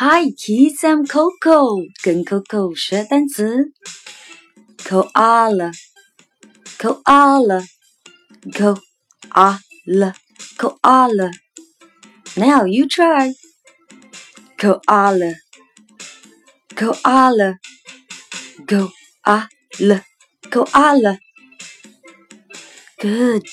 Hi kids, I'm Coco，跟 Coco 学单词。Koala, koala, koala, koala. Now you try. Koala, koala, koala, koala. Good.